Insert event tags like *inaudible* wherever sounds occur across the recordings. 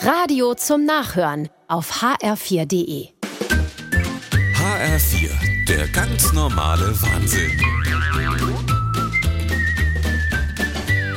Radio zum Nachhören auf hr4.de. HR4, der ganz normale Wahnsinn.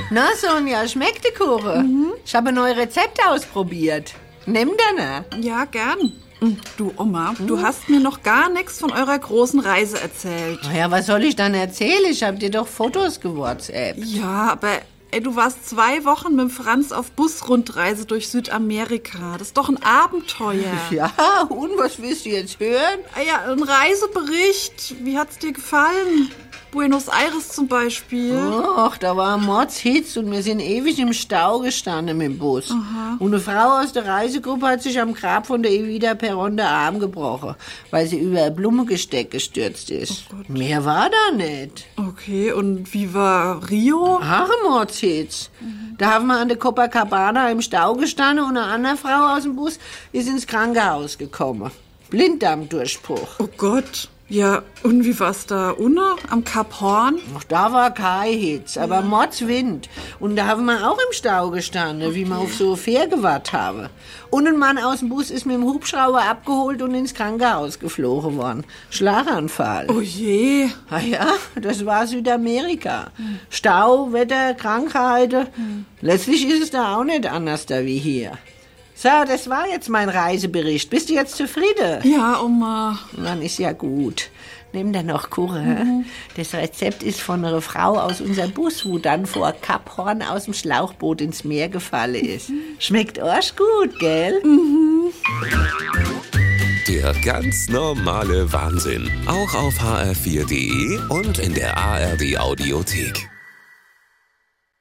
Na Sonja, schmeckt die Kuchen? Ich habe ein neues Rezept ausprobiert. Nimm deine. Ja, gern. Hm, Du, Oma, du hast mir noch gar nichts von eurer großen Reise erzählt. Ja, was soll ich dann erzählen? Ich habe dir doch Fotos gewhatsappt. Ja, aber ey, du warst zwei Wochen mit Franz auf Busrundreise durch Südamerika. Das ist doch ein Abenteuer. *laughs* Ja, und was willst du jetzt hören? Ah Ja, ein Reisebericht. Wie hat's dir gefallen? Buenos Aires zum Beispiel. Ach, da war Mordshitz und wir sind ewig im Stau gestanden mit dem Bus. Und eine Frau aus der Reisegruppe hat sich am Grab von der Evita Perron den Arm gebrochen, weil sie über ein Blumengesteck gestürzt ist. Mehr war da nicht. Okay, und wie war Rio? Ach, Mordshitz. Da haben wir an der Copacabana im Stau gestanden und eine andere Frau aus dem Bus ist ins Krankenhaus gekommen. Blinddarmdurchbruch. Oh Gott. Ja, und wie war's da unten am Kap Horn? Ach, da war kein Hitz, aber Mordswind. Und da haben wir auch im Stau gestanden, wie wir auf so Fähr gewartet haben. Und ein Mann aus dem Bus ist mit dem Hubschrauber abgeholt und ins Krankenhaus geflogen worden. Schlaganfall. Oh je. Ah ja, das war Südamerika. Stau, Wetter, Krankheiten. Letztlich ist es da auch nicht anders da wie hier. So, das war jetzt mein Reisebericht. Bist du jetzt zufrieden? Ja, Oma. Dann ist ja gut. Nimm dann noch Kuchen. Das Rezept ist von einer Frau aus unserem Bus, wo dann vor Kap Horn aus dem Schlauchboot ins Meer gefallen ist. Schmeckt euch gut, gell? Der ganz normale Wahnsinn. Auch auf hr4.de und in der ARD Audiothek.